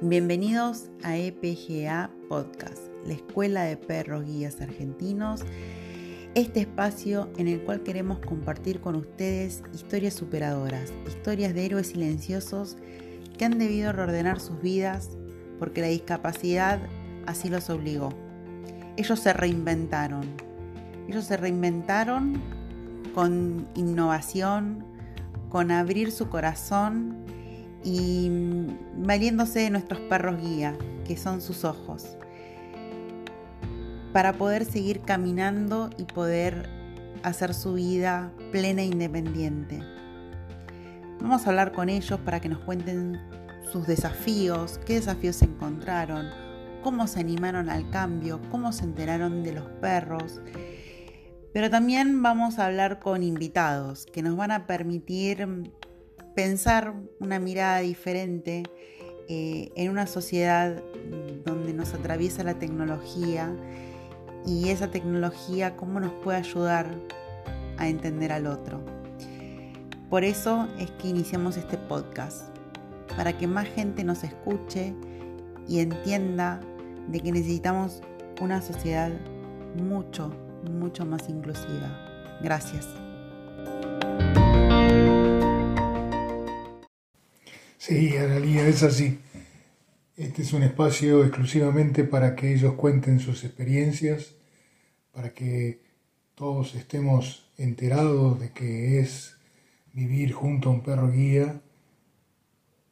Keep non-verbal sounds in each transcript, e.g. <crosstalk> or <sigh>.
Bienvenidos a EPGA Podcast, la Escuela de Perros Guías Argentinos, este espacio en el cual queremos compartir con ustedes historias superadoras, historias de héroes silenciosos que han debido reordenar sus vidas porque la discapacidad así los obligó. Ellos se reinventaron, ellos se reinventaron con innovación, con abrir su corazón y valiéndose de nuestros perros guía, que son sus ojos, para poder seguir caminando y poder hacer su vida plena e independiente. Vamos a hablar con ellos para que nos cuenten sus desafíos, qué desafíos se encontraron, cómo se animaron al cambio, cómo se enteraron de los perros. Pero también vamos a hablar con invitados que nos van a permitir pensar una mirada diferente eh, en una sociedad donde nos atraviesa la tecnología y esa tecnología cómo nos puede ayudar a entender al otro. Por eso es que iniciamos este podcast, para que más gente nos escuche y entienda de que necesitamos una sociedad mucho, mucho más inclusiva. Gracias. Sí, Analia, es así. Este es un espacio exclusivamente para que ellos cuenten sus experiencias, para que todos estemos enterados de qué es vivir junto a un perro guía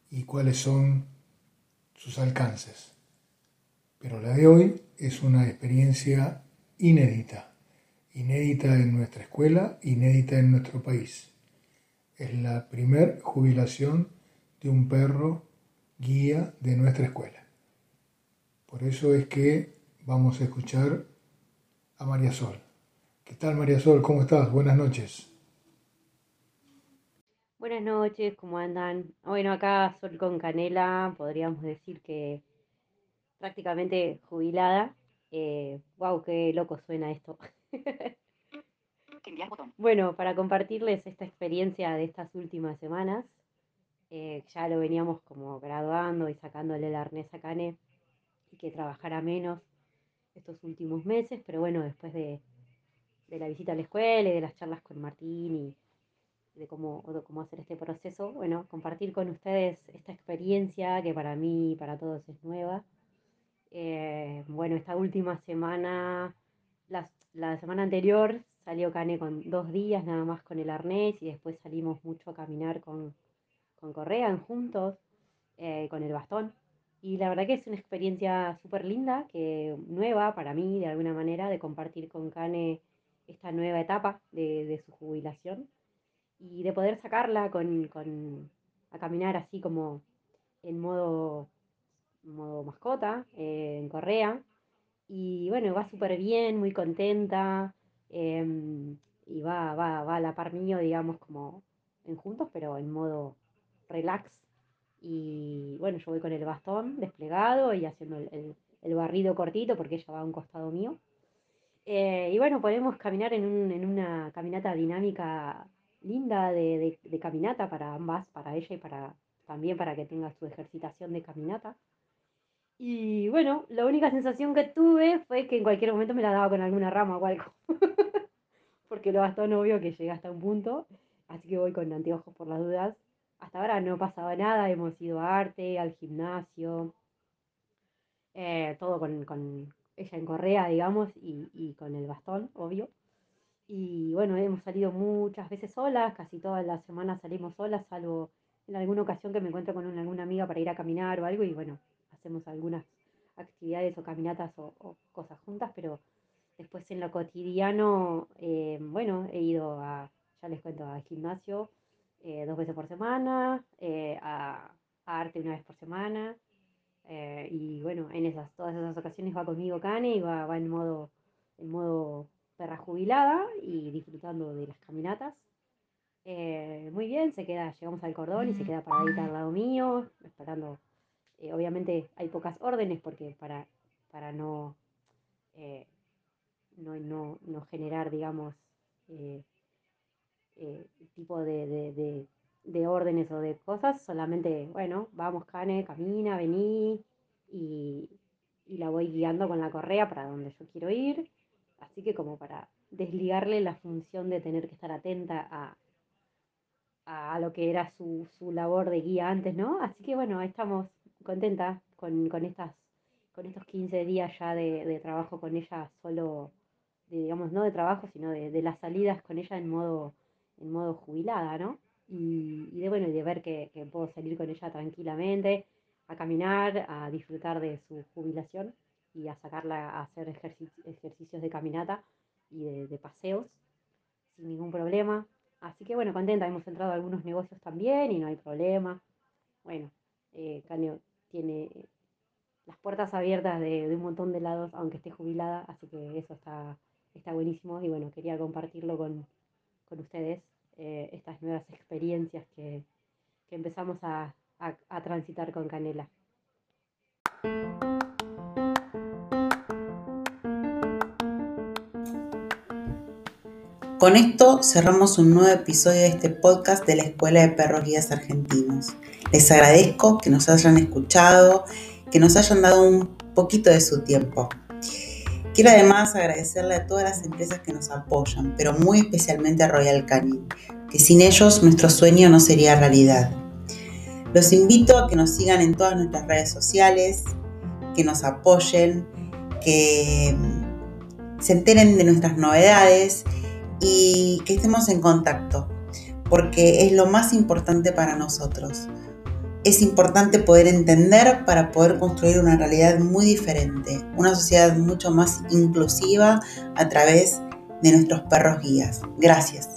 y cuáles son sus alcances. Pero la de hoy es una experiencia inédita, inédita en nuestra escuela, inédita en nuestro país. Es la primer jubilación de un perro guía de nuestra escuela. Por eso es que vamos a escuchar a María Sol. ¿Qué tal María Sol? ¿Cómo estás? Buenas noches. Buenas noches, ¿cómo andan? Bueno, acá Sol con Canela, podríamos decir que prácticamente jubilada. Eh, wow, qué loco suena esto. bueno, para compartirles esta experiencia de estas últimas semanas, eh, ya lo veníamos como graduando y sacándole el arnés a Cane y que trabajara menos estos últimos meses, pero bueno, después de, la visita a la escuela y de las charlas con Martín y de cómo, cómo hacer este proceso, bueno, compartir con ustedes esta experiencia que para mí y para todos es nueva. Eh, bueno, esta última semana, la, la semana anterior salió Cane con dos días nada más con el arnés y después salimos mucho a caminar con, con correa, juntos, eh, con el bastón. Y la verdad que es una experiencia súper linda, que nueva para mí, de alguna manera, de compartir con Cane esta nueva etapa de, su jubilación y de poder sacarla con, a caminar así como en modo, modo mascota, eh, en correa. Y bueno, va súper bien, muy contenta. Em, y va, va, va a la par mío, digamos, como en juntos, pero en modo relax. Y bueno, yo voy con el bastón desplegado y haciendo el, barrido cortito porque ella va a un costado mío. Eh, y bueno, podemos caminar en, una caminata dinámica linda de, caminata para ambas, para ella y para también para que tenga su ejercitación de caminata. Y bueno, la única sensación que tuve fue que en cualquier momento me la daba con alguna rama o algo. <laughs> Porque el bastón obvio que llega hasta un punto. Así que voy con anteojos por las dudas hasta ahora no pasaba nada, hemos ido a arte, al gimnasio, eh, todo con, ella en correa, digamos, y, con el bastón, obvio. Y bueno, hemos salido muchas veces solas, casi todas las semanas salimos solas, salvo en alguna ocasión que me encuentro con alguna amiga para ir a caminar o algo, y bueno, hacemos algunas actividades o caminatas o, cosas juntas, pero después en lo cotidiano, eh, bueno, he ido a, ya les cuento, al gimnasio, eh, dos veces por semana, eh, a, arte una vez por semana. Eh, y bueno, en esas, todas esas ocasiones va conmigo Cane y va, va en modo, en modo perra jubilada y disfrutando de las caminatas. muy bien, se queda, llegamos al cordón y se queda paradita al lado mío, esperando. obviamente hay pocas órdenes porque para, para no, no, no, no, generar, digamos, eh, tipo de, de órdenes o de cosas, solamente, bueno, vamos, Cane, camina, vení, y, y la voy guiando con la correa para donde yo quiero ir. Así que como para desligarle la función de tener que estar atenta a, a lo que era su, su labor de guía antes, ¿no? Así que bueno, estamos contentas con, con, estas, con estos 15 días ya de, de trabajo con ella solo, digamos, no de trabajo, sino de, de, las salidas con ella en modo, en modo jubilada, ¿no? Y, y de bueno, y de ver que, puedo salir con ella tranquilamente, a caminar, a disfrutar de su jubilación y a sacarla a hacer ejercicios de caminata y de, paseos sin ningún problema. Así que bueno, contenta, hemos entrado a algunos negocios también y no hay problema. Bueno, eh, tiene las puertas abiertas de, de, un montón de lados, aunque esté jubilada, así que eso está, está buenísimo y bueno, quería compartirlo con, con ustedes, eh, estas nuevas experiencias que, empezamos a, a transitar con Canela. Con esto cerramos un nuevo episodio de este podcast de la Escuela de Perros Guías Argentinos. Les agradezco que nos hayan escuchado, que nos hayan dado un poquito de su tiempo. Quiero además agradecerle a todas las empresas que nos apoyan, pero muy especialmente a Royal Canin, que sin ellos nuestro sueño no sería realidad. Los invito a que nos sigan en todas nuestras redes sociales, que nos apoyen, que se enteren de nuestras novedades y que estemos en contacto, porque es lo más importante para nosotros. Es importante poder entender para poder construir una realidad muy diferente, una sociedad mucho más inclusiva a través de nuestros perros guías. Gracias.